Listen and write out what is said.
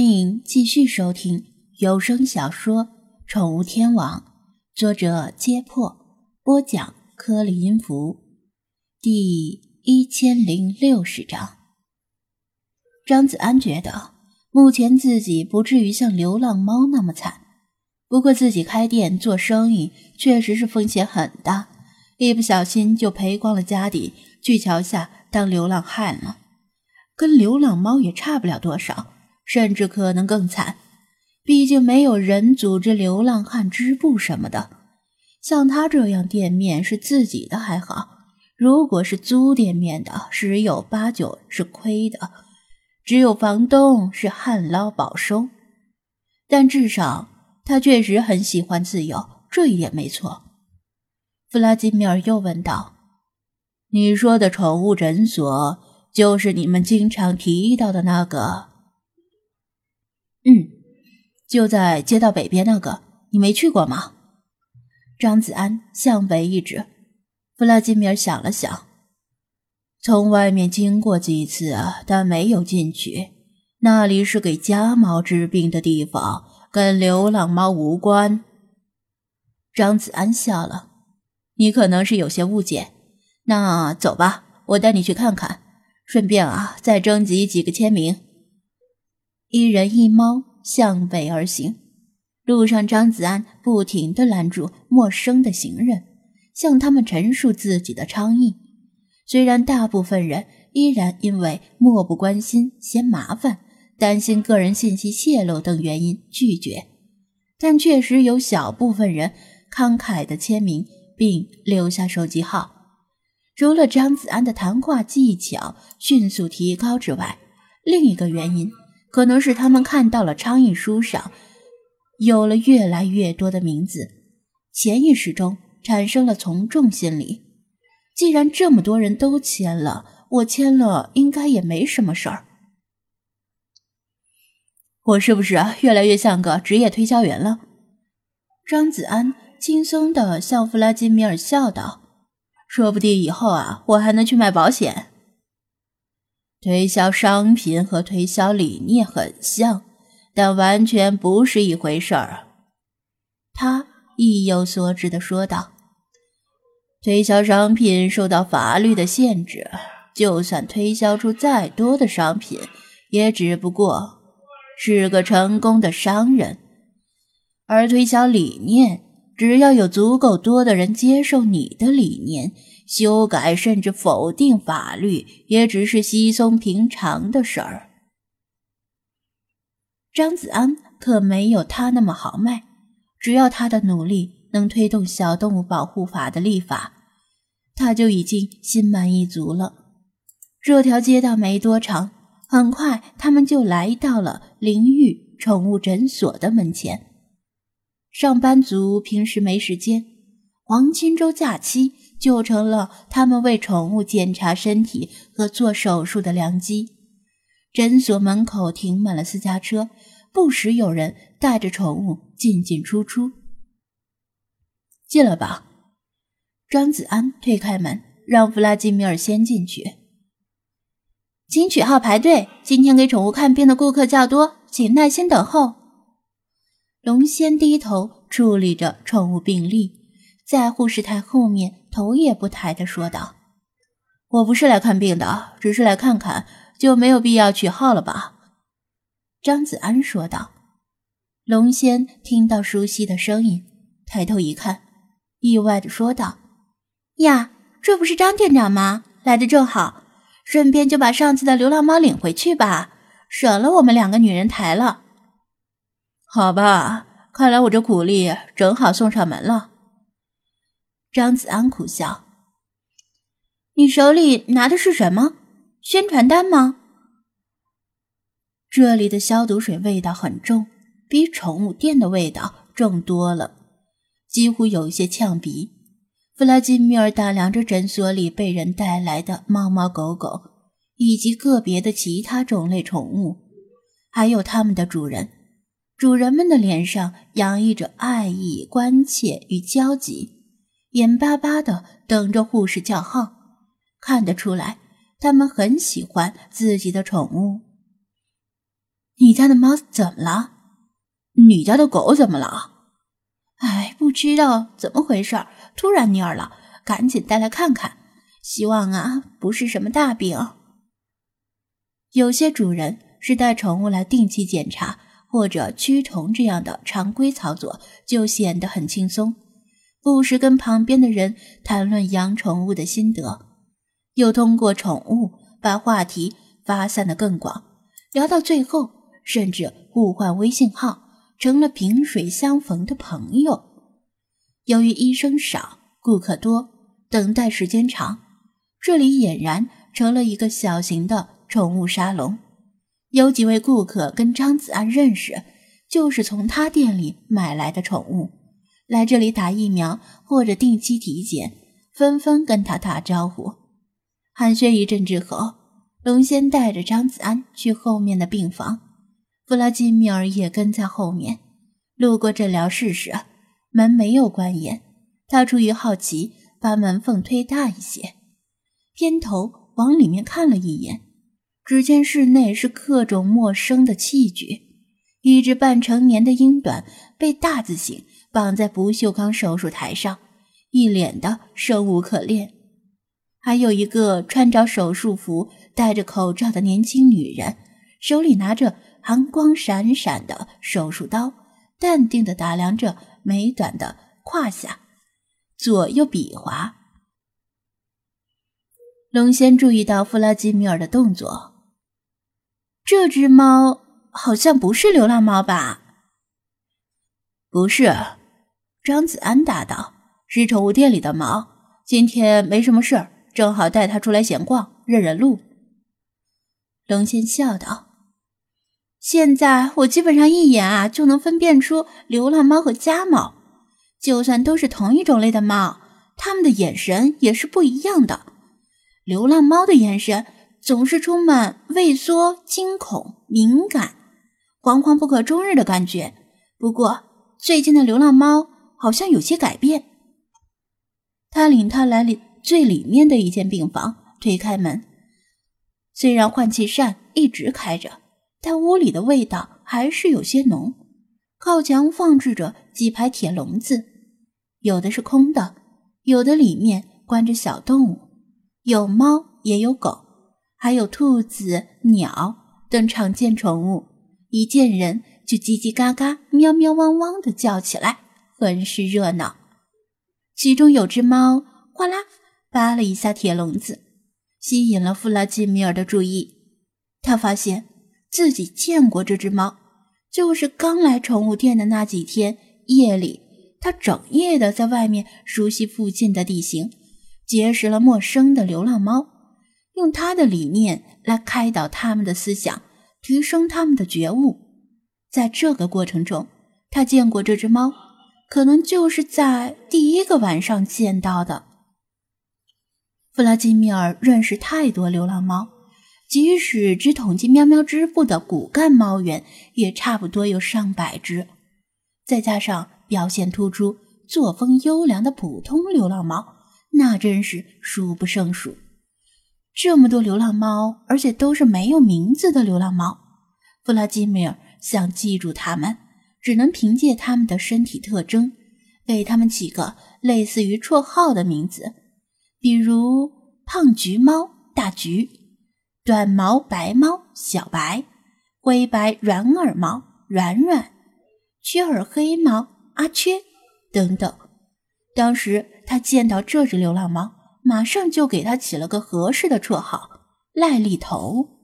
欢迎继续收听有声小说《宠物天王》，作者：揭破，播讲：颗粒音符，第一千零六十章。张子安觉得目前自己不至于像流浪猫那么惨，不过自己开店做生意确实是风险很大，一不小心就赔光了家底，去桥下当流浪汉了，跟流浪猫也差不了多少。甚至可能更惨，毕竟没有人组织流浪汉织布什么的。像他这样店面是自己的还好，如果是租店面的，十有八九是亏的。只有房东是旱涝保收，但至少他确实很喜欢自由，这一点没错。弗拉基米尔又问道：“你说的宠物诊所，就是你们经常提到的那个？”就在街道北边那个，你没去过吗？张子安向北一指。弗拉基米尔想了想，从外面经过几次，但没有进去。那里是给家猫治病的地方，跟流浪猫无关。张子安笑了，你可能是有些误解。那走吧，我带你去看看，顺便啊，再征集几个签名。一人一猫向北而行，路上张子安不停地拦住陌生的行人，向他们陈述自己的倡议。虽然大部分人依然因为漠不关心、嫌麻烦、担心个人信息泄露等原因拒绝，但确实有小部分人慷慨地签名并留下手机号。除了张子安的谈话技巧迅速提高之外，另一个原因。可能是他们看到了倡议书上有了越来越多的名字，潜意识中产生了从众心理。既然这么多人都签了，我签了应该也没什么事儿。我是不是越来越像个职业推销员了？张子安轻松地向弗拉基米尔笑道：“说不定以后啊，我还能去卖保险。”推销商品和推销理念很像，但完全不是一回事儿。他意有所指的说道：“推销商品受到法律的限制，就算推销出再多的商品，也只不过是个成功的商人；而推销理念，只要有足够多的人接受你的理念。”修改甚至否定法律，也只是稀松平常的事儿。张子安可没有他那么豪迈，只要他的努力能推动小动物保护法的立法，他就已经心满意足了。这条街道没多长，很快他们就来到了灵域宠物诊所的门前。上班族平时没时间，黄金周假期。就成了他们为宠物检查身体和做手术的良机。诊所门口停满了私家车，不时有人带着宠物进进出出。进来吧，张子安推开门，让弗拉基米尔先进去。请取号排队。今天给宠物看病的顾客较多，请耐心等候。龙仙低头处理着宠物病历。在护士台后面，头也不抬地说道：“我不是来看病的，只是来看看，就没有必要取号了吧？”张子安说道。龙仙听到熟悉的声音，抬头一看，意外地说道：“呀，这不是张店长吗？来的正好，顺便就把上次的流浪猫领回去吧，省了我们两个女人抬了。”好吧，看来我这苦力正好送上门了。张子安苦笑：“你手里拿的是什么？宣传单吗？”这里的消毒水味道很重，比宠物店的味道重多了，几乎有一些呛鼻。弗拉基米尔打量着诊所里被人带来的猫猫狗狗，以及个别的其他种类宠物，还有它们的主人。主人们的脸上洋溢着爱意、关切与焦急。眼巴巴的等着护士叫号，看得出来，他们很喜欢自己的宠物。你家的猫怎么了？你家的狗怎么了？哎，不知道怎么回事，突然蔫了，赶紧带来看看。希望啊，不是什么大病。有些主人是带宠物来定期检查或者驱虫这样的常规操作，就显得很轻松，不时跟旁边的人谈论养宠物的心得，又通过宠物把话题发散的更广，聊到最后甚至互换微信号，成了萍水相逢的朋友。由于医生少，顾客多，等待时间长，这里俨然成了一个小型的。宠物沙龙，有几位顾客跟张子安认识，就是从他店里买来的宠物，来这里打疫苗或者定期体检，纷纷跟他打招呼。寒暄一阵之后，龙仙带着张子安去后面的病房，弗拉基米尔也跟在后面。路过诊疗室时，门没有关严，他出于好奇，把门缝推大一些，偏头往里面看了一眼。只见室内是各种陌生的器具，一只半成年的英短被大字形绑在不锈钢手术台上，一脸的生无可恋；还有一个穿着手术服、戴着口罩的年轻女人，手里拿着寒光闪闪的手术刀，淡定地打量着美短的胯下，左右比划。龙仙注意到弗拉基米尔的动作。这只猫好像不是流浪猫吧？不是，张子安答道：“是宠物店里的猫。今天没什么事儿，正好带它出来闲逛，认认路。”龙仙笑道：“现在我基本上一眼啊就能分辨出流浪猫和家猫，就算都是同一种类的猫，它们的眼神也是不一样的。流浪猫的眼神。”总是充满畏缩、惊恐、敏感、惶惶不可终日的感觉。不过，最近的流浪猫好像有些改变。他领他来里最里面的一间病房，推开门。虽然换气扇一直开着，但屋里的味道还是有些浓。靠墙放置着几排铁笼子，有的是空的，有的里面关着小动物，有猫也有狗。还有兔子、鸟等常见宠物，一见人就叽叽嘎嘎、喵喵汪汪的叫起来，很是热闹。其中有只猫哗啦扒了一下铁笼子，吸引了弗拉基米尔的注意。他发现自己见过这只猫，就是刚来宠物店的那几天夜里，他整夜的在外面熟悉附近的地形，结识了陌生的流浪猫。用他的理念来开导他们的思想，提升他们的觉悟。在这个过程中，他见过这只猫，可能就是在第一个晚上见到的。弗拉基米尔认识太多流浪猫，即使只统计喵喵支部的骨干猫员，也差不多有上百只。再加上表现突出、作风优良的普通流浪猫，那真是数不胜数。这么多流浪猫，而且都是没有名字的流浪猫。弗拉基米尔想记住它们，只能凭借它们的身体特征，给它们起个类似于绰号的名字，比如胖橘猫大橘、短毛白猫小白、灰白软耳猫软软、缺耳黑猫阿缺等等。当时他见到这只流浪猫。马上就给他起了个合适的绰号——赖痢头。